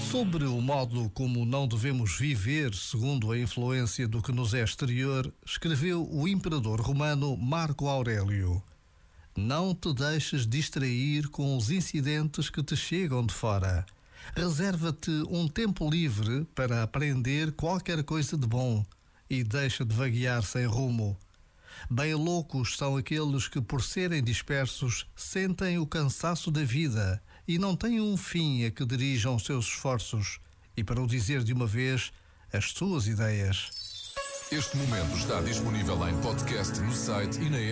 Sobre o modo como não devemos viver segundo a influência do que nos é exterior, escreveu o imperador romano Marco Aurélio. Não te deixes distrair com os incidentes que te chegam de fora. Reserva-te um tempo livre para aprender qualquer coisa de bom e deixa de vaguear sem rumo. Bem loucos são aqueles que, por serem dispersos, sentem o cansaço da vida e não têm um fim a que dirijam seus esforços e, para o dizer de uma vez, as suas ideias. Este momento está disponível em podcast no site e na app.